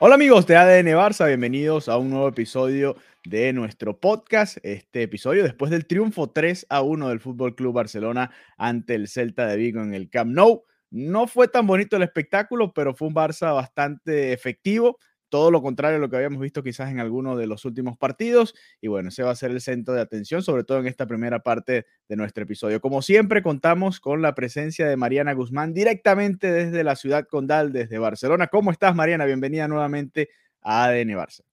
Hola amigos de ADN Barça, bienvenidos a un nuevo episodio de nuestro podcast. Este episodio después del triunfo 3 a 1 del Fútbol Club Barcelona ante el Celta de Vigo en el Camp Nou. No fue tan bonito el espectáculo, pero fue un Barça bastante efectivo. Todo lo contrario a lo que habíamos visto quizás en alguno de los últimos partidos. Y bueno, ese va a ser el centro de atención, sobre todo en esta primera parte de nuestro episodio. Como siempre, contamos con la presencia de Mariana Guzmán directamente desde la ciudad condal, desde Barcelona. ¿Cómo estás, Mariana? Bienvenida nuevamente a ADN Barça.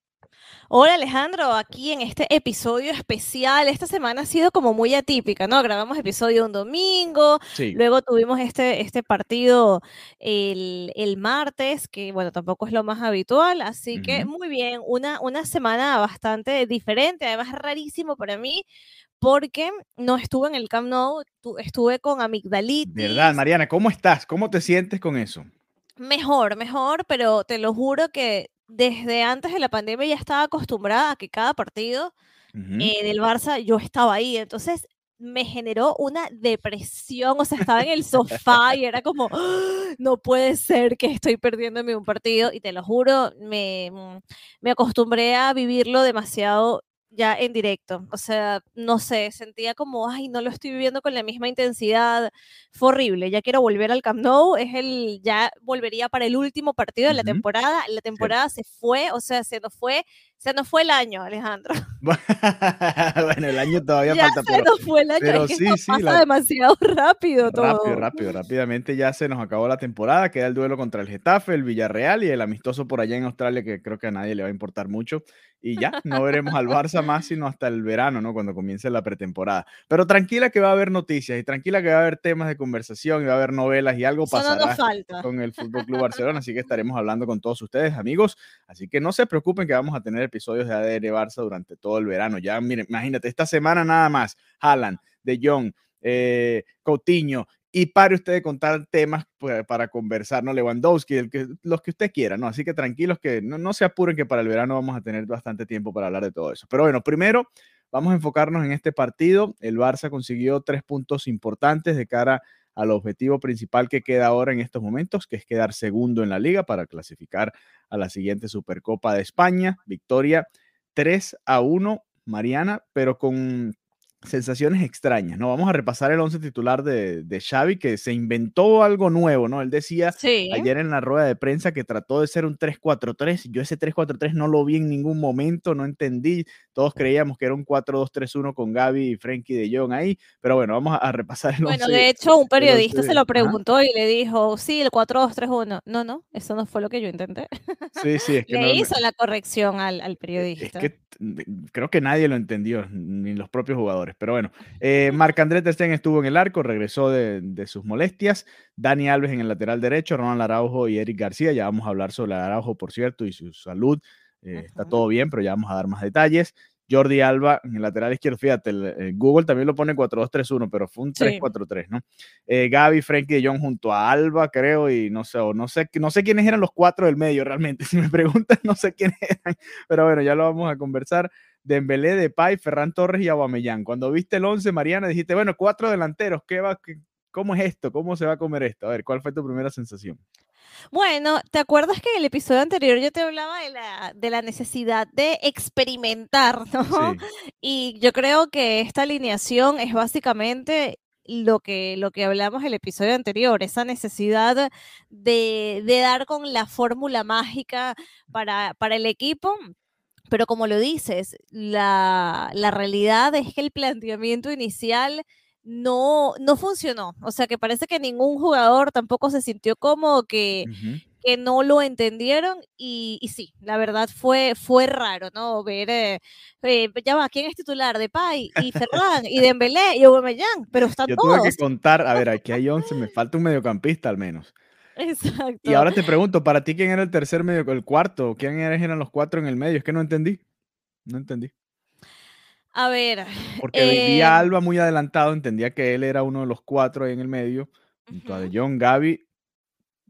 Hola Alejandro, aquí en este episodio especial. Esta semana ha sido como muy atípica, ¿no? Grabamos episodio un domingo, Sí. luego tuvimos este, este partido el, el martes, que bueno, tampoco es lo más habitual, así que muy bien, una, una semana bastante diferente, además rarísimo para mí, porque no estuve en el Camp Nou, tu- estuve con ¿Verdad, amigdalitis, Mariana? ¿Cómo estás? ¿Cómo te sientes con eso? Mejor, mejor, pero te lo juro que desde antes de la pandemia ya estaba acostumbrada a que cada partido Ujú. eh, del Barça yo estaba ahí. Entonces me generó una depresión, o sea, estaba en el sofá y era como, "Ah, no puede ser que estoy perdiéndome un partido. Y te lo juro, me, mm, me acostumbré a vivirlo demasiado ya en directo. O sea, no sé, sentía como, ay, no lo estoy viviendo con la misma intensidad. Fue horrible. Ya quiero volver al Camp Nou. Es el, ya volvería para el último partido de la temporada. La temporada se fue, o sea, se nos fue, se nos fue el año, Alejandro. bueno, el año todavía ya falta, se pero nos fue el año, pero es que sí, sí, pasa la- demasiado rápido todo. rápido, rápido, rápidamente ya se nos acabó la temporada. Queda el duelo contra el Getafe, el Villarreal y el amistoso por allá en Australia, que creo que a nadie le va a importar mucho. Y ya, no veremos al Barça más sino hasta el verano, ¿no? Cuando comience la pretemporada. Pero tranquila que va a haber noticias y tranquila que va a haber temas de conversación y va a haber novelas y algo Eso no pasará nos falta. con el Fútbol Club Barcelona, así que estaremos hablando con todos ustedes, amigos. Así que no se preocupen que vamos a tener episodios de ADN Barça durante todo el verano. Ya, miren, imagínate, esta semana nada más, Haaland, De Jong, eh, Coutinho, y pare usted de contar temas para conversar, ¿no? Lewandowski, los que usted quiera, ¿no? Así que tranquilos que no, no se apuren que para el verano vamos a tener bastante tiempo para hablar de todo eso. Pero bueno, primero vamos a enfocarnos en este partido. El Barça consiguió tres puntos importantes de cara al objetivo principal que queda ahora en estos momentos, que es quedar segundo en la liga para clasificar a la siguiente Supercopa de España. Victoria 3 a 1, Mariana, pero con sensaciones extrañas, ¿no? Vamos a repasar el once titular de, de Xavi, que se inventó algo nuevo, ¿no? Él decía Sí. ayer en la rueda de prensa que trató de ser un 3-4-3. Yo ese 3-4-3 no lo vi en ningún momento, no entendí. Todos creíamos que era un 4-2-3-1 con Gaby y Frenkie de Jong ahí, pero bueno, vamos a, a repasar el Bueno, once. de hecho, un periodista once se lo preguntó y le dijo, sí, el 4-2-3-1. No, no, eso no fue lo que yo intenté. Sí, sí, es que Le no, hizo la corrección al, al Es periodista. que t- creo que nadie lo entendió, ni los propios jugadores. Pero bueno, eh, Marc-André Ter Stegen estuvo en el arco, regresó de, de sus molestias. Dani Alves en el lateral derecho, Ronald Araujo y Eric García. Ya vamos a hablar sobre Araujo, por cierto, y su salud. Eh, Está todo bien, pero ya vamos a dar más detalles. Jordi Alba en el lateral izquierdo, fíjate, el- el Google también lo pone 4-2-3-1, pero fue un Sí. 3-4-3, ¿no? Eh, Gaby, Frenkie de Jong junto a Alba, creo, y no sé, o no sé, no sé quiénes eran los cuatro del medio realmente. Si me preguntan, no sé quiénes eran, pero bueno, ya lo vamos a conversar. Dembélé, Depay, Ferran Torres y Aubameyang. Cuando viste el 11, Mariana, dijiste, bueno, cuatro delanteros, ¿qué va, qué- ¿cómo es esto? ¿Cómo se va a comer esto? A ver, ¿cuál fue tu primera sensación? Bueno, ¿te acuerdas que en el episodio anterior yo te hablaba de la, de la necesidad de experimentar, ¿no? Sí. Y yo creo que esta alineación es básicamente lo que, lo que hablamos el episodio anterior, esa necesidad de, de dar con la fórmula mágica para, para el equipo. Pero como lo dices, la, la realidad es que el planteamiento inicial no, no funcionó. O sea, que parece que ningún jugador tampoco se sintió cómodo, que, que no lo entendieron y, y, sí, la verdad fue, fue raro, ¿no? Ver, eh, eh, ya va, ¿quién es titular? De Pai y Ferran y Dembélé y Aubameyang, pero están Yo todos. tuve que contar, a ver, aquí hay 11, me falta un mediocampista al menos. Exacto. Y ahora te pregunto, ¿para ti quién era el tercer medio, el cuarto? ¿Quién eran los cuatro en el medio? Es que no entendí. No entendí. A ver. Porque eh, Alba muy adelantado, entendía que él era uno de los cuatro ahí en el medio. Junto uh -huh. a De Jong, Gaby,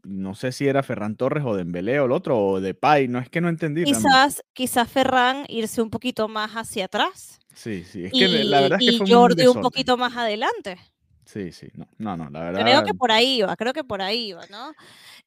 no sé si era Ferran Torres o Dembélé o el otro, o de Pai, no es que no entendí. Quizás, quizás Ferran irse un poquito más hacia atrás. Sí, sí, es que y, la verdad es que y fue Jordi un, un, poquito más adelante. Sí, sí, no, no, no, la verdad. Creo que por ahí iba, creo que por ahí iba, ¿no?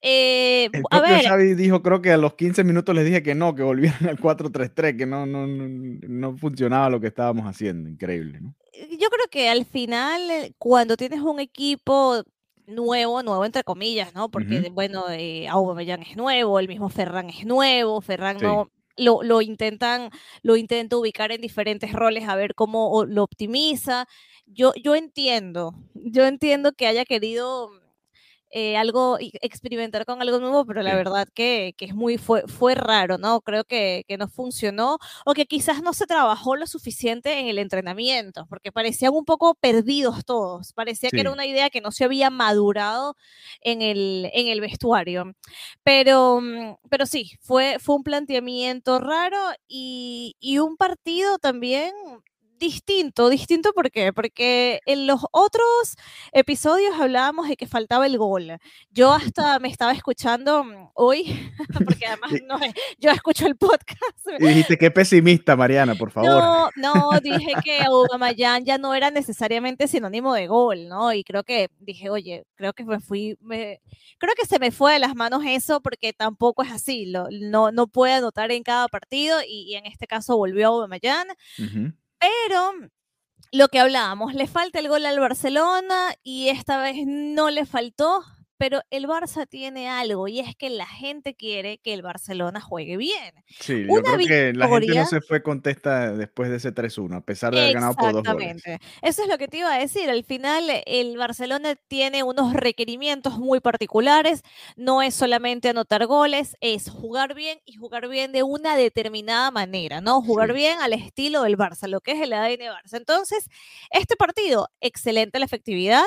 Eh, el a ver. Xavi dijo, creo que a los 15 minutos les dije que no, que volvieran al 4-3-3, que no, no, no, no funcionaba lo que estábamos haciendo, increíble, ¿no? Yo creo que al final, eh, cuando tienes un equipo nuevo, nuevo entre comillas, ¿no? Porque, uh -huh. bueno, eh, Aubameyang es nuevo, el mismo Ferran es nuevo, Ferran sí. no... Lo, lo, intentan, lo intenta ubicar en diferentes roles a ver cómo lo optimiza. Yo, yo entiendo, yo entiendo que haya querido eh, algo, experimentar con algo nuevo, pero la sí. verdad que, que, es muy, fue, fue raro, ¿no? Creo que, que, no funcionó o que quizás no se trabajó lo suficiente en el entrenamiento, porque parecían un poco perdidos todos, parecía sí. que era una idea que no se había madurado en el, en el vestuario. Pero, pero sí, fue, fue un planteamiento raro y, y un partido también distinto, distinto ¿por qué? Porque en los otros episodios hablábamos de que faltaba el gol. Yo hasta me estaba escuchando mm, hoy, porque además no, yo escucho el podcast. Y dijiste qué pesimista, Mariana, por favor. No, no, dije que Aubameyang ya no era necesariamente sinónimo de gol, ¿no? Y creo que dije, oye, creo que me fui, me, creo que se me fue de las manos eso porque tampoco es así, lo, no, no puede anotar en cada partido y, y en este caso volvió Aubameyang. Uh -huh. Pero lo que hablábamos, le falta el gol al Barcelona y esta vez no le faltó, pero el Barça tiene algo y es que la gente quiere que el Barcelona juegue bien. Sí, yo Una creo que la gente no se fue contesta después de ese 3-1, a pesar de haber ganado por dos goles. Eso es lo que te iba a decir. Al final, el Barcelona tiene unos requerimientos muy particulares. No es solamente anotar goles, es jugar bien y jugar bien de una determinada manera, ¿no? Jugar sí. bien al estilo del Barça, lo que es el ADN Barça. Entonces, este partido, excelente la efectividad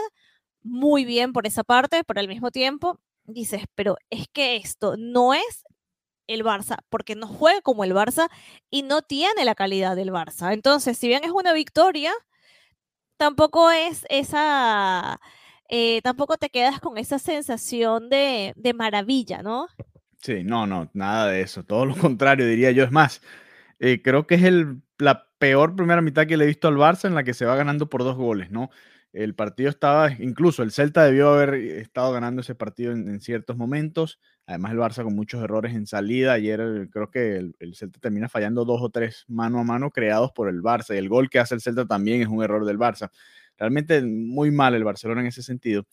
muy bien por esa parte, pero al mismo tiempo dices, pero es que esto no es el Barça, porque no juega como el Barça y no tiene la calidad del Barça. Entonces, si bien es una victoria, tampoco es esa, eh, tampoco te quedas con esa sensación de, de, maravilla, ¿no? Sí, no, no, nada de eso, todo lo contrario, diría yo. Es más, eh, creo que es el, la peor primera mitad que le he visto al Barça en la que se va ganando por dos goles, ¿no? El partido estaba, incluso el Celta debió haber estado ganando ese partido en, ciertos momentos. Además, el Barça con muchos errores en salida. Ayer creo que el, el, Celta termina fallando dos o tres mano a mano creados por el Barça. Y el gol que hace el Celta también es un error del Barça. Realmente muy mal el Barcelona en ese sentido.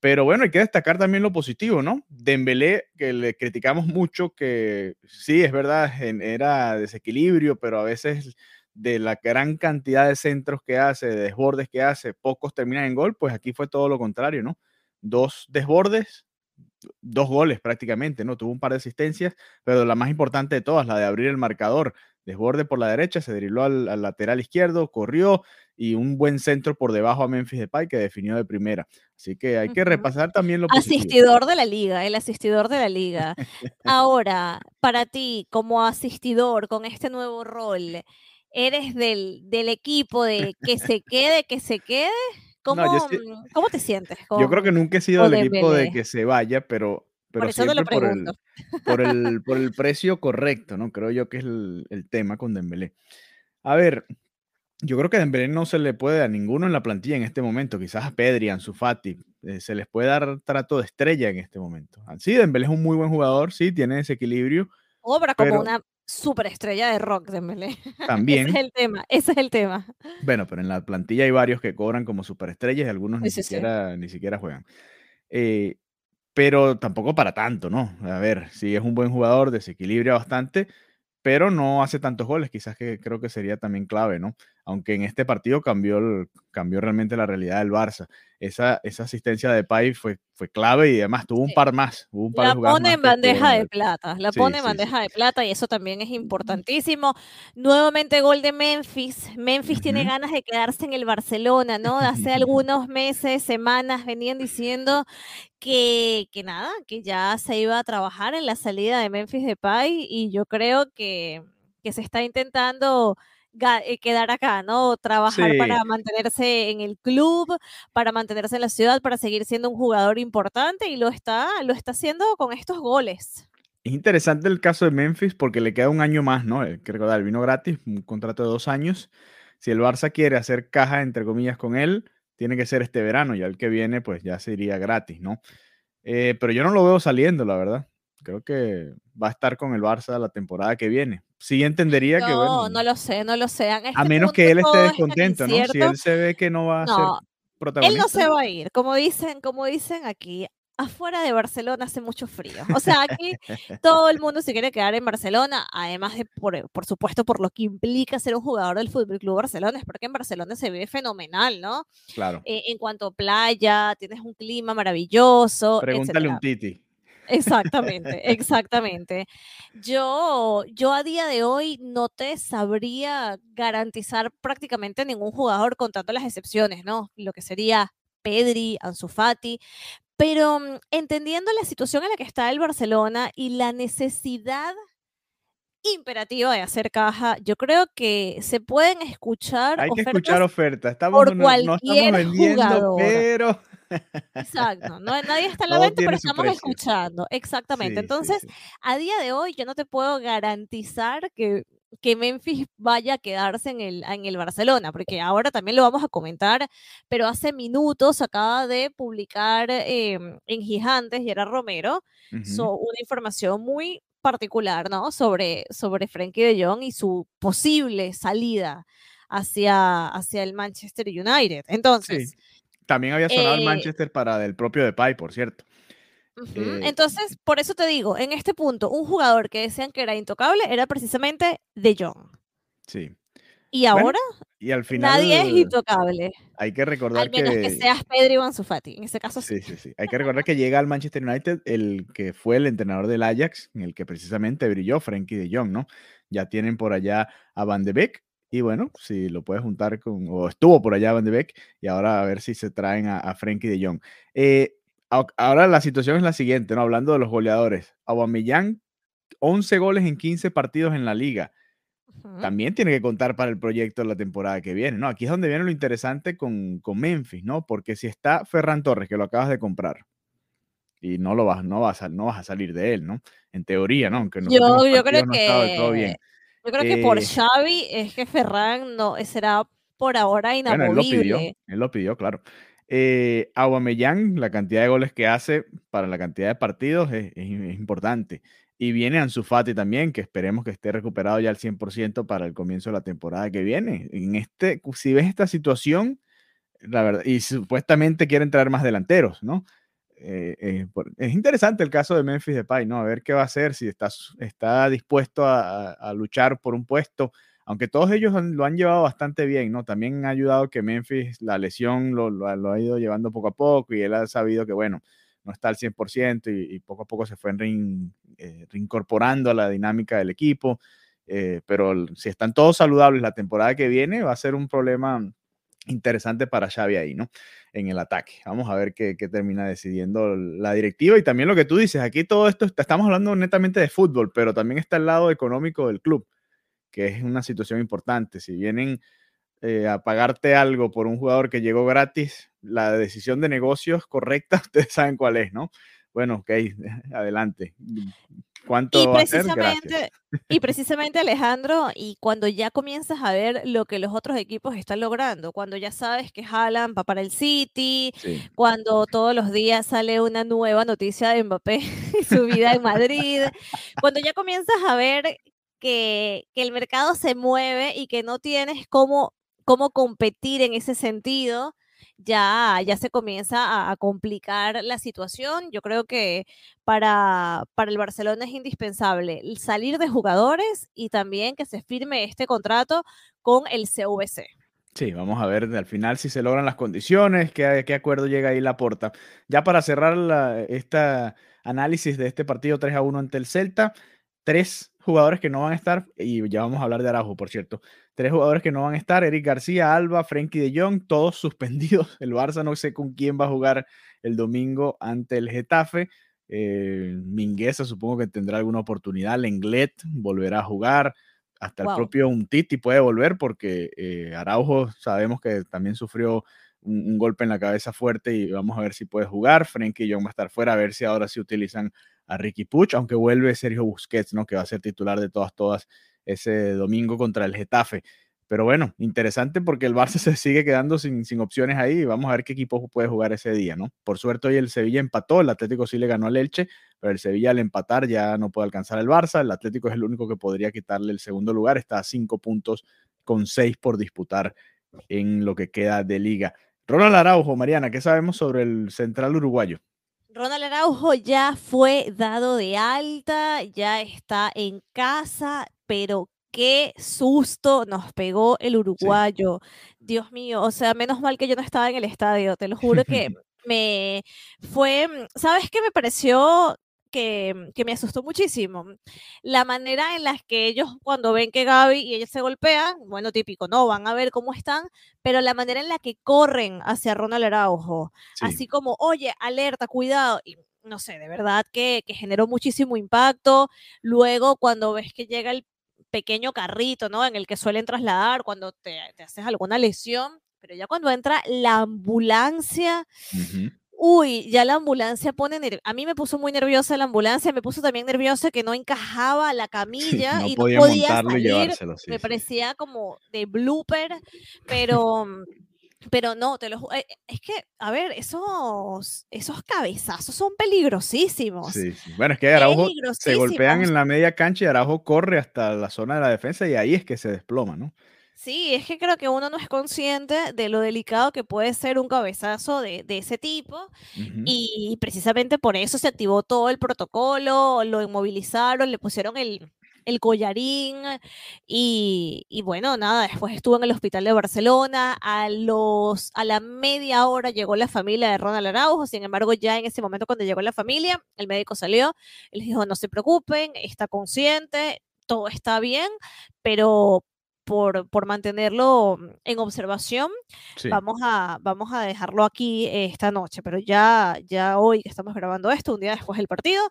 Pero bueno, hay que destacar también lo positivo, ¿no? Dembélé, que le criticamos mucho, que sí, es verdad, era desequilibrio, pero a veces de la gran cantidad de centros que hace, de desbordes que hace, pocos terminan en gol, pues aquí fue todo lo contrario, ¿no? Dos desbordes, dos goles prácticamente, ¿no? Tuvo un par de asistencias, pero la más importante de todas, la de abrir el marcador. Desborde por la derecha, se dribló al, al lateral izquierdo, corrió y un buen centro por debajo a Memphis Depay que definió de primera. Así que hay que repasar también lo positivo. Asistidor de la liga, el asistidor de la liga. Ahora, para ti, como asistidor con este nuevo rol, eres del, del equipo de que se quede, que se quede. ¿Cómo, no, sí, ¿cómo te sientes? Con, yo creo que nunca he sido del equipo de que se vaya, pero, pero por siempre. Por, el, por, el, por el precio correcto, ¿no? Creo yo que es el, el, tema con Dembélé. A ver, yo creo que Dembélé no se le puede a ninguno en la plantilla en este momento, quizás a Pedri, a Fati, eh, se les puede dar trato de estrella en este momento. Sí, Dembélé es un muy buen jugador, sí, tiene desequilibrio. Obra como pero... una superestrella de rock Dembélé. También. ese es el tema, ese es el tema. Bueno, pero en la plantilla hay varios que cobran como superestrellas y algunos ni, sí, siquiera, sí. ni siquiera juegan. Eh, pero tampoco para tanto, ¿no? A ver, sí es un buen jugador, desequilibra bastante, pero no hace tantos goles, quizás que creo que sería también clave, ¿no? Aunque en este partido cambió, cambió realmente la realidad del Barça. Esa, esa asistencia de Pai fue, fue clave y además tuvo un par más. un par la pone en bandeja de plata, la pone en bandeja de plata y eso también es importantísimo. Nuevamente gol de Memphis. Memphis tiene ganas de quedarse en el Barcelona, ¿no? Hace algunos meses, semanas venían diciendo que, que nada, que ya se iba a trabajar en la salida de Memphis de Pai y yo creo que, que se está intentando quedar acá, ¿no? Trabajar para mantenerse en el club, para mantenerse en la ciudad, para seguir siendo un jugador importante y lo está, lo está haciendo con estos goles. Es interesante el caso de Memphis porque le queda un año más, ¿no? Que recordar, vino gratis, un contrato de dos años. Si el Barça quiere hacer caja, entre comillas, con él, tiene que ser este verano, ya el que viene, pues ya sería gratis, ¿no? Eh, pero yo no lo veo saliendo, la verdad. Creo que va a estar con el Barça la temporada que viene sí entendería que bueno. No, lo sé, no lo sé. a menos que él esté descontento, ¿no? Si él se ve que no va a ser protagonista. Él no se va a ir, como dicen, como dicen aquí. Afuera de Barcelona hace mucho frío. O sea, aquí todo el mundo se quiere quedar en Barcelona, además de, por, por supuesto, por lo que implica ser un jugador del Fútbol Club Barcelona, es porque en Barcelona se vive fenomenal, ¿no? Claro. Eh, en cuanto a playa, tienes un clima maravilloso. Pregúntale un Titi. Exactamente, exactamente. Yo, yo a día de hoy no te sabría garantizar prácticamente ningún jugador contando las excepciones, ¿no? Lo que sería Pedri, Ansu Fati, pero mm, entendiendo la situación en la que está el Barcelona y la necesidad imperativa de hacer caja, yo creo que se pueden escuchar Hay que escuchar ofertas. Estamos, por no, estamos vendiendo, pero Exacto, no, nadie está en la venta, pero estamos escuchando. Exactamente. Entonces, a día de hoy yo no te puedo garantizar que, que Memphis vaya a quedarse en el, en el Barcelona, porque ahora también lo vamos a comentar, pero hace minutos acaba de publicar em, en Gigantes, y era Romero, una información muy particular, ¿no? Sobre, sobre Frankie de Jong y su posible salida hacia, hacia el Manchester United. Entonces, también había sonado el eh Manchester para del propio Depay, por cierto. Eh, Entonces, por eso te digo, en este punto, un jugador que decían que era intocable era precisamente De Jong. Sí. Y ahora y al final, nadie es intocable. Hay que recordar al menos que, seas Pedro Iván Sufati, en ese caso sí. Sí, sí, sí. Hay que recordar que llega al Manchester United el que fue el entrenador del Ajax, en el que precisamente brilló Frankie de Jong, ¿no? Ya tienen por allá a Van de Beek, y bueno, si lo puedes juntar con, o estuvo por allá Van de Beek, y ahora a ver si se traen a, a Frenkie de Jong. Eh, ahora la situación es la siguiente, ¿no? Hablando de los goleadores. Aubameyang, 11 goles en 15 partidos en la liga. También tiene que contar para el proyecto de la temporada que viene, ¿no? Aquí es donde viene lo interesante con, con Memphis, ¿no? Porque si está Ferran Torres, que lo acabas de comprar, y no lo vas, no vas a, no vas a salir de él, ¿no? En teoría, ¿no? Aunque yo, yo creo que todo bien. Yo creo que por eh, Xavi es que Ferran no será por ahora inamovible. él, lo pidió, claro. Eh, Aubameyang, la cantidad de goles que hace para la cantidad de partidos es, importante. Y viene Ansu Fati también, que esperemos que esté recuperado ya al 100% para el comienzo de la temporada que viene. En este, si ves esta situación, la verdad, y supuestamente quieren traer más delanteros, ¿no? Eh, eh, es interesante el caso de Memphis Depay, ¿no? A ver qué va a hacer, si está, está dispuesto a, luchar por un puesto, aunque todos ellos lo han llevado bastante bien, ¿no? También ha ayudado que Memphis, la lesión lo, ha ido llevando poco a poco y él ha sabido que, bueno, no está al 100% y, poco a poco se fue eh, reincorporando a la dinámica del equipo, pero si están todos saludables la temporada que viene va a ser un problema interesante para Xavi ahí, ¿no? En el ataque. Vamos a ver qué, termina decidiendo la directiva y también lo que tú dices, aquí todo esto, estamos hablando netamente de fútbol, pero también está el lado económico del club, que es una situación importante. Si vienen eh, a pagarte algo por un jugador que llegó gratis, la decisión de negocios correcta, ustedes saben cuál es, ¿no? Bueno, ok, adelante y precisamente, Y precisamente Alejandro, y cuando ya comienzas a ver lo que los otros equipos están logrando, cuando ya sabes que Haaland va para el City, cuando todos los días sale una nueva noticia de Mbappé y su vida en Madrid, cuando ya comienzas a ver que, que, el mercado se mueve y que no tienes cómo, cómo competir en ese sentido, ya, ya se comienza a, complicar la situación. Yo creo que para, para el Barcelona es indispensable salir de jugadores y también que se firme este contrato con el CVC. Sí, vamos a ver al final si se logran las condiciones, qué, qué acuerdo llega ahí la porta. Ya para cerrar la, esta análisis de este partido 3 a 1 ante el Celta, tres jugadores que no van a estar, y ya vamos a hablar de Araujo, por cierto, tres jugadores que no van a estar, Eric García, Alba, Frenkie de Jong, todos suspendidos. El Barça no sé con quién va a jugar el domingo ante el Getafe. Eh, Mingueza supongo que tendrá alguna oportunidad. Lenglet volverá a jugar. Hasta el propio Untiti puede volver porque eh, Araujo sabemos que también sufrió un, golpe en la cabeza fuerte y vamos a ver si puede jugar. Frenkie Jong va a estar fuera, a ver si ahora sí utilizan a Ricky Puch, aunque vuelve Sergio Busquets, ¿no? Que va a ser titular de todas, todas ese domingo contra el Getafe. Pero bueno, interesante porque el Barça se sigue quedando sin, sin opciones ahí. Vamos a ver qué equipo puede jugar ese día, ¿no? Por suerte hoy el Sevilla empató, el Atlético sí le ganó al Elche, pero el Sevilla al empatar ya no puede alcanzar al Barça. El Atlético es el único que podría quitarle el segundo lugar. Está a cinco puntos con seis por disputar en lo que queda de liga. Ronald Araujo, Mariana, ¿qué sabemos sobre el central uruguayo? Ronald Araujo ya fue dado de alta, ya está en casa, pero qué susto nos pegó el uruguayo. Dios mío, o sea, menos mal que yo no estaba en el estadio, te lo juro que me fue, ¿sabes qué me pareció que, que, me asustó muchísimo. La manera en la que ellos, cuando ven que Gaby y ella se golpean, bueno, típico, no, van a ver cómo están, pero la manera en la que corren hacia Ronald Araujo, así como, oye, alerta, cuidado, y no sé, de verdad que, que generó muchísimo impacto. Luego, cuando ves que llega el pequeño carrito, ¿no? En el que suelen trasladar cuando te, te haces alguna lesión, pero ya cuando entra la ambulancia, Uy, ya la ambulancia pone A mí me puso muy nerviosa la ambulancia, me puso también nerviosa que no encajaba la camilla y no podía salir. me parecía como de blooper, pero pero no, te lo eh, es que a ver, esos esos cabezazos son peligrosísimos. Sí, Bueno, es que Araujo se golpean en la media cancha y Araujo corre hasta la zona de la defensa y ahí es que se desploma, ¿no? Sí, es que creo que uno no es consciente de lo delicado que puede ser un cabezazo de, ese tipo y precisamente por eso se activó todo el protocolo, lo inmovilizaron, le pusieron el, collarín y, bueno, nada, después estuvo en el hospital de Barcelona, a, los, a la media hora llegó la familia de Ronald Araujo, sin embargo ya en ese momento cuando llegó la familia, el médico salió, él dijo, no se preocupen, está consciente, todo está bien, pero por, por mantenerlo en observación, vamos, a, vamos a dejarlo aquí esta noche, pero ya, ya hoy que estamos grabando esto, un día después del partido,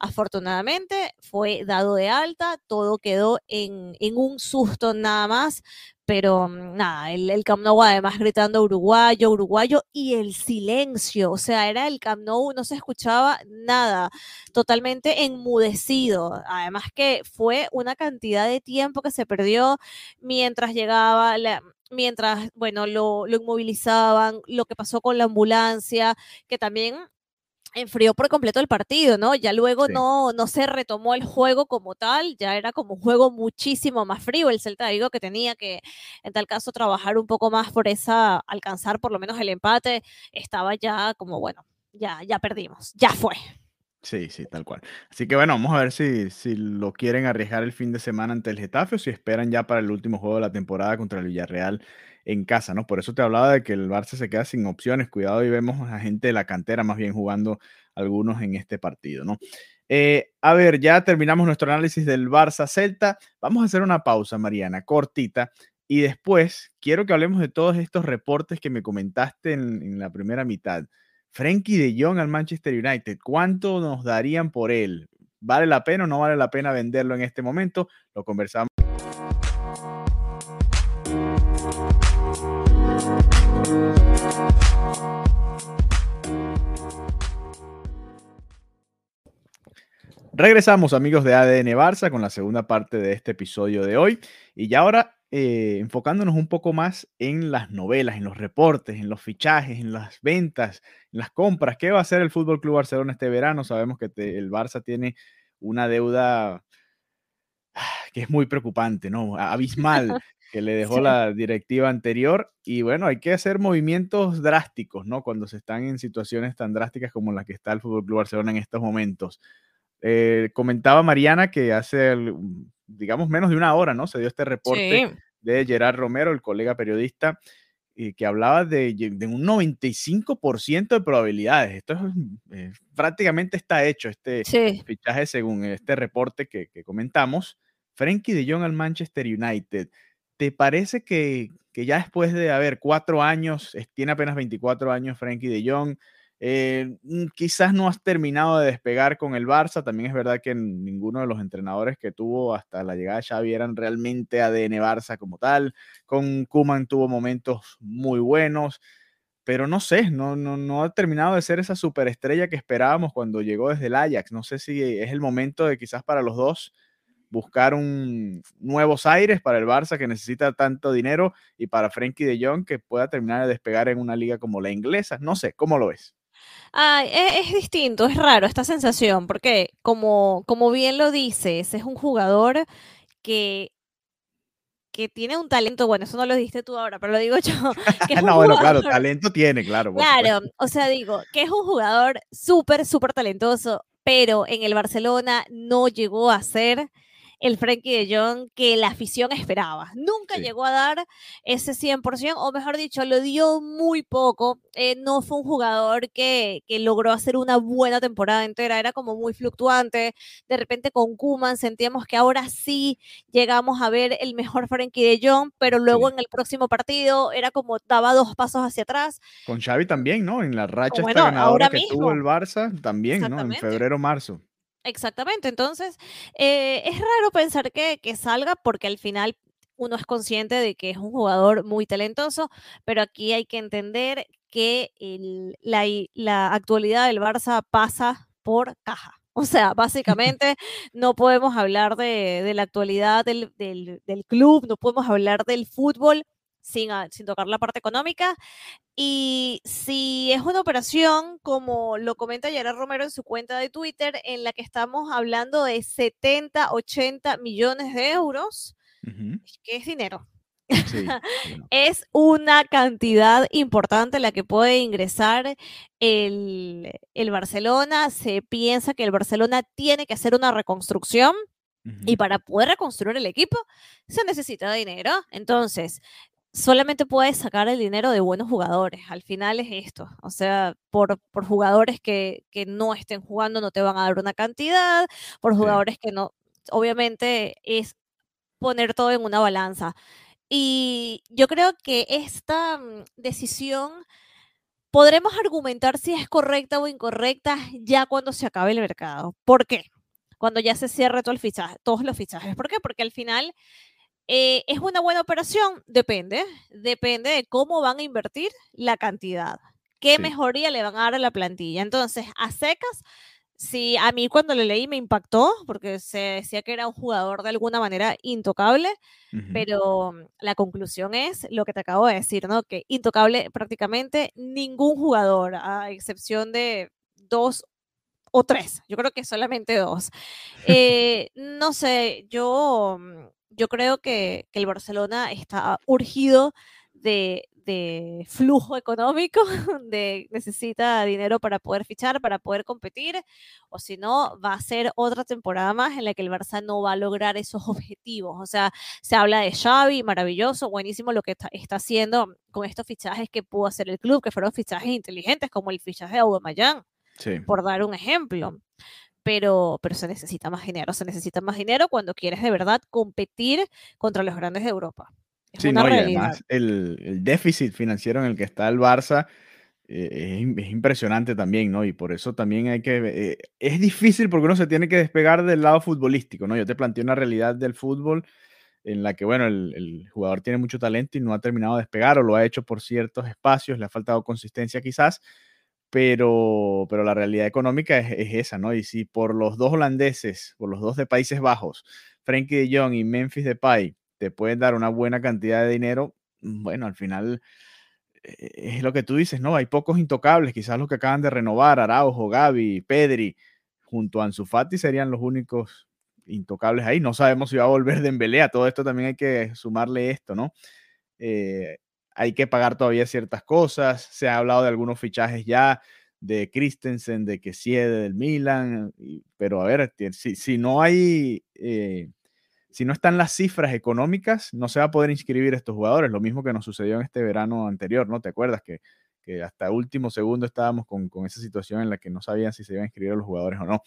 afortunadamente fue dado de alta, todo quedó en, en un susto nada más, pero mm, nada, el, el, Camp Nou además gritando uruguayo, uruguayo y el silencio, o sea, era el Camp Nou, no se escuchaba nada, totalmente enmudecido, además que fue una cantidad de tiempo que se perdió mientras llegaba la, mientras, bueno, lo, lo, inmovilizaban, lo que pasó con la ambulancia, que también enfrió por completo el partido, ¿no? Ya luego no, no se retomó el juego como tal, ya era como un juego muchísimo más frío el Celta de Vigo que tenía que, en tal caso, trabajar un poco más por esa, alcanzar por lo menos el empate, estaba ya como, bueno, ya, ya perdimos, ya fue. Sí, sí, tal cual. Así que bueno, vamos a ver si, si lo quieren arriesgar el fin de semana ante el Getafe o si esperan ya para el último juego de la temporada contra el Villarreal en casa, ¿no? Por eso te hablaba de que el Barça se queda sin opciones. Cuidado y vemos a gente de la cantera más bien jugando algunos en este partido, ¿no? Eh, a ver, ya terminamos nuestro análisis del Barça Celta. Vamos a hacer una pausa, Mariana, cortita. Y después quiero que hablemos de todos estos reportes que me comentaste en, la primera mitad. Frankie de Jong al Manchester United, ¿cuánto nos darían por él? ¿Vale la pena o no vale la pena venderlo en este momento? Lo conversamos. Regresamos amigos de ADN Barça con la segunda parte de este episodio de hoy y ya ahora eh, enfocándonos un poco más en las novelas, en los reportes, en los fichajes, en las ventas, en las compras. ¿Qué va a hacer el Fútbol Club Barcelona este verano? Sabemos que el Barça tiene una deuda que es muy preocupante, ¿no? Abismal que le dejó la directiva anterior y bueno, hay que hacer movimientos drásticos, ¿no? Cuando se están en situaciones tan drásticas como las que está el Fútbol Club Barcelona en estos momentos. Eh, comentaba Mariana que hace, digamos, menos de una hora, ¿no? Se dio este reporte de Gerard Romero, el colega periodista, eh, que hablaba de, un 95% de probabilidades. Esto es, eh, prácticamente está hecho, este fichaje según este reporte que, que comentamos. Frankie de Jong al Manchester United. ¿Te parece que, que, ya después de haber cuatro años, tiene apenas 24 años Frankie de Jong, eh, mm, quizás no has terminado de despegar con el Barça. También es verdad que ninguno de los entrenadores que tuvo hasta la llegada de Xavi eran realmente ADN Barça como tal. Con Kuman tuvo momentos muy buenos, pero no sé, no, no, no ha terminado de ser esa superestrella que esperábamos cuando llegó desde el Ajax. No sé si es el momento de quizás para los dos buscar un nuevos aires para el Barça que necesita tanto dinero y para Frenkie de Jong que pueda terminar de despegar en una liga como la inglesa. No sé, ¿cómo lo ves? E, es, distinto, es raro esta sensación, porque como, como bien lo dices, es un jugador que, que tiene un talento, bueno, eso no lo dijiste tú ahora, pero lo digo yo. no, bueno, claro, talento tiene, claro. Claro, o sea, digo, que es un jugador súper, súper talentoso, pero en el Barcelona no llegó a ser el Frankie de Jong que la afición esperaba. Nunca llegó a dar ese 100%, o mejor dicho, lo dio muy poco. Eh, no fue un jugador que, que, logró hacer una buena temporada entera, era como muy fluctuante. De repente con Kuman sentíamos que ahora sí llegamos a ver el mejor Frankie de Jong, pero luego en el próximo partido era como daba dos pasos hacia atrás. Con Xavi también, ¿no? En la racha esta ganadora que tuvo el Barça, también, ¿no? En febrero-marzo. Exactamente, entonces eh, es raro pensar que, salga porque al final uno es consciente de que es un jugador muy talentoso, pero aquí hay que entender que la, la, actualidad del Barça pasa por caja. O sea, básicamente no podemos hablar de, la actualidad del, del, club, no podemos hablar del fútbol sin, sin tocar la parte económica. Y si es una operación, como lo comenta Yara Romero en su cuenta de Twitter, en la que estamos hablando de 70, 80 millones de euros, ¿qué es dinero? es una cantidad importante la que puede ingresar el, el, Barcelona. Se piensa que el Barcelona tiene que hacer una reconstrucción. Y para poder reconstruir el equipo se necesita dinero. Entonces, solamente puedes sacar el dinero de buenos jugadores. Al final es esto. O sea, por, por jugadores que, que, no estén jugando no te van a dar una cantidad, por jugadores que no, obviamente es poner todo en una balanza. Y yo creo que esta mm, decisión podremos argumentar si es correcta o incorrecta ya cuando se acabe el mercado. ¿Por qué? Cuando ya se cierre todo el fichaje, todos los fichajes. ¿Por qué? Porque al final eh, ¿Es una buena operación? Depende. Depende de cómo van a invertir la cantidad. ¿Qué mejoría le van a dar a la plantilla? Entonces, a secas, sí, a mí cuando le leí me impactó, porque se decía que era un jugador de alguna manera intocable, pero mm, la conclusión es lo que te acabo de decir, ¿no? Que intocable prácticamente ningún jugador, a excepción de dos o tres, yo creo que solamente dos. Eh, no sé, yo mm, yo creo que, el Barcelona está urgido de, flujo económico, de necesita dinero para poder fichar, para poder competir, o si no, va a ser otra temporada más en la que el Barça no va a lograr esos objetivos. O sea, se habla de Xavi, maravilloso, buenísimo lo que está, haciendo con estos fichajes que pudo hacer el club, que fueron fichajes inteligentes, como el fichaje de Aubameyang, por dar un ejemplo pero, pero se necesita más dinero. Se necesita más dinero cuando quieres de verdad competir contra los grandes de Europa. sí, no, y además el, déficit financiero en el que está el Barça eh, es, impresionante también, ¿no? Y por eso también hay que... Eh, es difícil porque uno se tiene que despegar del lado futbolístico, ¿no? Yo te planteé una realidad del fútbol en la que, bueno, el, el, jugador tiene mucho talento y no ha terminado de despegar o lo ha hecho por ciertos espacios, le ha faltado consistencia quizás, pero, pero la realidad económica es, esa, ¿no? Y si por los dos holandeses, por los dos de Países Bajos, Frankie de Jong y Memphis Depay, te pueden dar una buena cantidad de dinero, mm, bueno, al final eh, es lo que tú dices, ¿no? Hay pocos intocables, quizás los que acaban de renovar, Araujo, Gaby, Pedri, junto a Ansu Fati serían los únicos intocables ahí. No sabemos si va a volver de Embelea, todo esto también hay que sumarle esto, ¿no? Eh, hay que pagar todavía ciertas cosas. Se ha hablado de algunos fichajes ya de Christensen, de que del Milan, pero a ver, si, no hay, eh, si no están las cifras económicas, no se va a poder inscribir estos jugadores. Lo mismo que nos sucedió en este verano anterior, ¿no? ¿Te acuerdas que, que hasta último segundo estábamos con, esa situación en la que no sabían si se iban a inscribir los jugadores o no?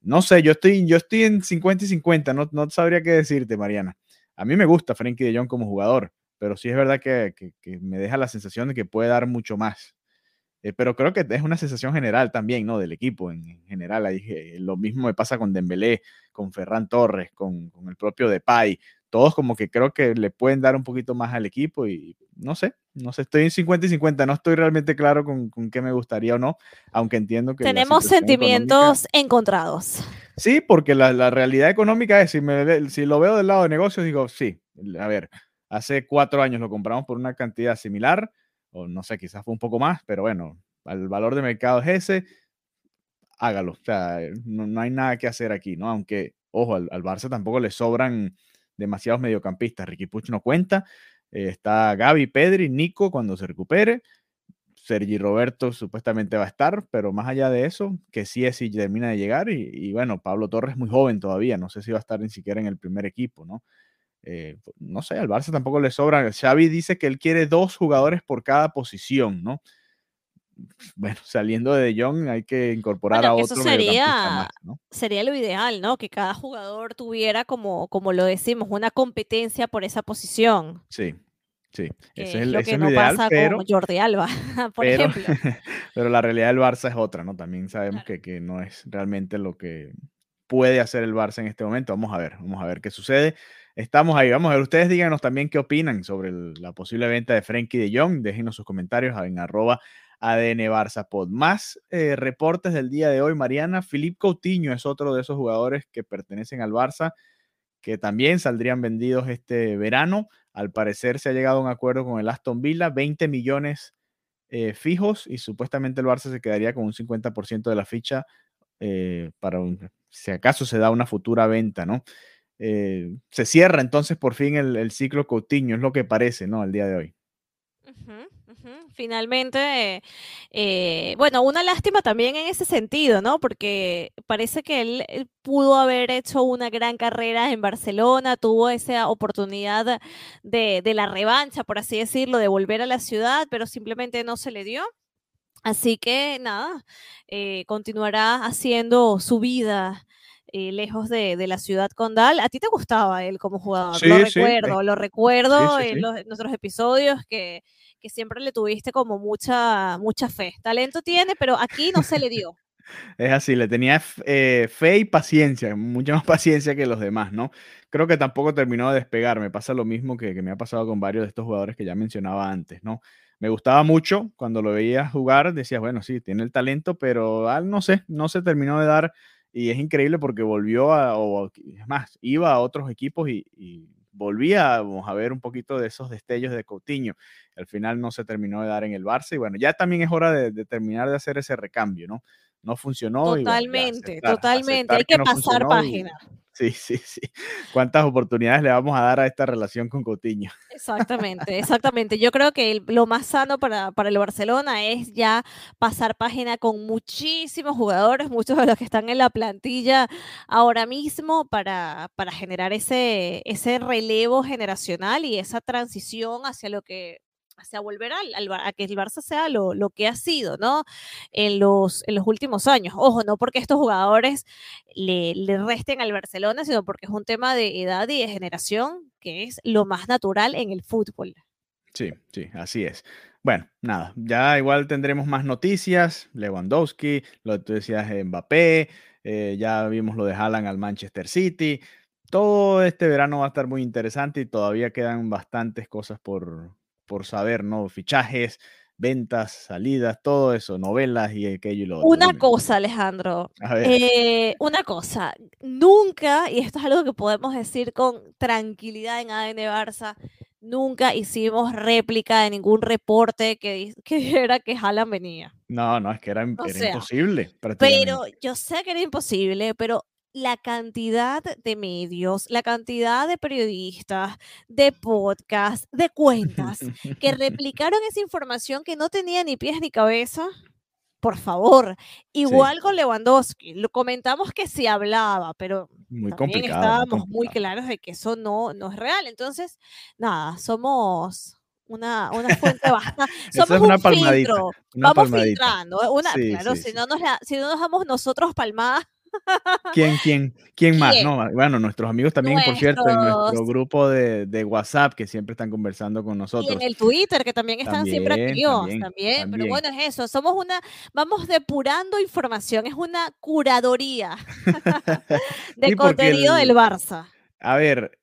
No sé, yo estoy, yo estoy en 50 y 50, no, no sabría qué decirte, Mariana. A mí me gusta Frankie de Jong como jugador, pero sí es verdad que, que, que me deja la sensación de que puede dar mucho más. Eh, pero creo que es una sensación general también, ¿no? Del equipo en, general. Ahí, eh, lo mismo me pasa con Dembélé, con Ferran Torres, con, con, el propio Depay. Todos como que creo que le pueden dar un poquito más al equipo y no sé, no sé, estoy en 50 y 50, no estoy realmente claro con, con qué me gustaría o no, aunque entiendo que... Tenemos sentimientos encontrados. Sí, porque la, la, realidad económica es, si, me, si lo veo del lado de negocios, digo, sí, a ver, hace cuatro años lo compramos por una cantidad similar, o no sé, quizás fue un poco más, pero bueno, el valor de mercado es ese, hágalo. O sea, no, no hay nada que hacer aquí, ¿no? Aunque, ojo, al, al, Barça tampoco le sobran demasiados mediocampistas. Ricky Puch no cuenta. Eh, está Gaby, Pedri, Nico cuando se recupere. Sergi Roberto supuestamente va a estar, pero más allá de eso, que sí es si termina de llegar. Y, y, bueno, Pablo Torres muy joven todavía, no sé si va a estar ni siquiera en el primer equipo, ¿no? Eh, no sé, al Barça tampoco le sobra. Xavi dice que él quiere dos jugadores por cada posición, ¿no? Bueno, saliendo de De Jong hay que incorporar bueno, a otro. Eso sería, más, ¿no? sería lo ideal, ¿no? Que cada jugador tuviera, como, como lo decimos, una competencia por esa posición. Sí, sí. Ese es lo ese que es no ideal, pasa pero, con Jordi Alba, por pero, ejemplo. pero la realidad del Barça es otra, ¿no? También sabemos Claro. que, que no es realmente lo que puede hacer el Barça en este momento. Vamos a ver, vamos a ver qué sucede. Estamos ahí, vamos a ver. Ustedes díganos también qué opinan sobre la posible venta de Frenkie de Jong. Déjenos sus comentarios en arroba ADN Barça Pod. Más eh, reportes del día de hoy, Mariana. Philippe Coutinho es otro de esos jugadores que pertenecen al Barça que también saldrían vendidos este verano. Al parecer se ha llegado a un acuerdo con el Aston Villa, 20 millones eh, fijos y supuestamente el Barça se quedaría con un 50% de la ficha eh, para un- si acaso se da una futura venta, ¿no? Eh, se cierra entonces por fin el, ciclo Coutinho, es lo que parece, ¿no? Al día de hoy. Finalmente, eh, bueno, una lástima también en ese sentido, ¿no? Porque parece que él, pudo haber hecho una gran carrera en Barcelona, tuvo esa oportunidad de, de la revancha, por así decirlo, de volver a la ciudad, pero simplemente no se le dio. Así que nada, eh, continuará haciendo su vida eh, lejos de, de la ciudad condal. ¿A ti te gustaba él como jugador? Sí, lo sí, recuerdo, lo recuerdo sí, sí, los- en nuestros episodios que, que siempre le tuviste como mucha, mucha fe. Talento tiene, pero aquí no se le dio. Es así, le tenía eh, fe y paciencia, mucha más paciencia que los demás, ¿no? Creo que tampoco terminó de despegar, me pasa lo mismo que, que me ha pasado con varios de estos jugadores que ya mencionaba antes, ¿no? Me gustaba mucho cuando lo veía jugar, decía, bueno, sí, tiene el talento, pero ah, no sé, no se terminó de dar y es increíble porque volvió a, o es más, iba a otros equipos y, y volvíamos a ver un poquito de esos destellos de Coutinho. Al final no se terminó de dar en el Barça y bueno, ya también es hora de, de terminar de hacer ese recambio, ¿no? No funcionó. y bueno, ya Totalmente, aceptar- totalmente. Hay que no pasar y- página. Sí, sí, sí. ¿Cuántas oportunidades le vamos a dar a esta relación con Coutinho? Exactamente, exactamente. Yo creo que lo más sano para, para el Barcelona es ya pasar página con muchísimos jugadores, muchos de los que están en la plantilla ahora mismo para, para generar ese, ese relevo generacional y esa transición hacia lo que hacia volver al, al a que el Barça sea lo, lo que ha sido, ¿no? En los, en los últimos años. Ojo, no porque estos jugadores le, le resten al Barcelona, sino porque es un tema de edad y de generación que es lo más natural en el fútbol. Sí, sí, así es. Bueno, nada, ya igual tendremos más noticias. Lewandowski, lo que tú decías, Mbappé, eh, ya vimos lo de Haaland al Manchester City. Todo este verano va a estar muy interesante y todavía quedan bastantes cosas por, por saber, ¿no? Fichajes, ventas, salidas, todo eso, novelas y aquello y lo otro. Una Dime. cosa, Alejandro, eh, una cosa, nunca, y esto es algo que podemos decir con tranquilidad en ADN Barça, nunca hicimos réplica de ningún reporte que, que dijera que Haaland venía. no, no, es que era, era sea, imposible. Pero yo sé que era imposible, pero la cantidad de medios, la cantidad de periodistas, de podcasts, de cuentas que replicaron esa información que no tenía ni pies ni cabeza, por favor. Igual con Lewandowski, lo comentamos que se hablaba, pero Muy también estábamos muy complicado. claros de que eso no, no es real. Entonces, nada, somos una, una fuente. Esa Somos es una un palmadita, filtro. una Vamos palmadita. filtrando. Una, Sí, claro, sí, si, sí. No nos la- si no nos damos nosotros palmadas, ¿Quién, quién, quién más? ¿Quién? No, bueno, nuestros amigos también, por cierto, en nuestro Nuestros- grupo de, de WhatsApp que siempre están conversando con y nosotros. en el Twitter, que también están siempre También, activos, también, también, Pero también. bueno, es eso, somos una, vamos depurando información, es una curadoría de contenido el- del Barça. A ver,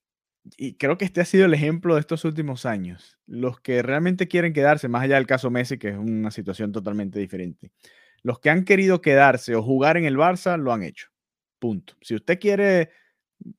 y creo que este ha sido el ejemplo de estos últimos años. Los que realmente quieren quedarse, más allá del caso Messi, que es una situación totalmente diferente. Los que han querido quedarse o jugar en el Barça lo han hecho. Punto. Si usted quiere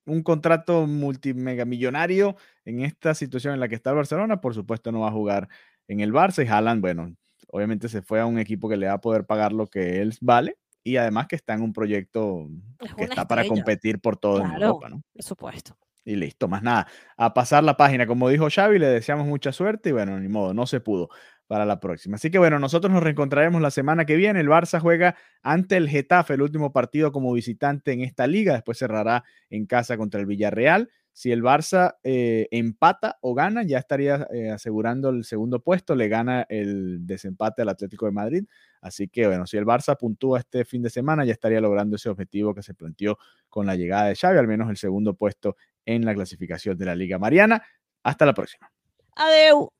un contrato multimegamillonario en esta situación en la que está el Barcelona, por supuesto no va a jugar en el Barça y Haaland, bueno, obviamente se fue a un equipo que le va a poder pagar lo que él vale y además que está en un proyecto Es que está para competir por todo en. Europa, ¿no? Por supuesto. Y listo, más nada. A pasar la página, como dijo Xavi, le deseamos mucha suerte y bueno, ni modo, no se pudo para la próxima. Así que bueno, nosotros nos reencontraremos la semana que viene. El Barça juega ante el Getafe, el último partido como visitante en esta liga. Después cerrará en casa contra el Villarreal. Si el Barça eh, empata o gana, ya estaría eh, asegurando el segundo puesto. Le gana el desempate al Atlético de Madrid. Así que bueno, si el Barça puntúa este fin de semana, ya estaría logrando ese objetivo que se planteó con la llegada de Xavi, al menos el segundo puesto en la clasificación de la Liga Mariana. Hasta la próxima. Adeu.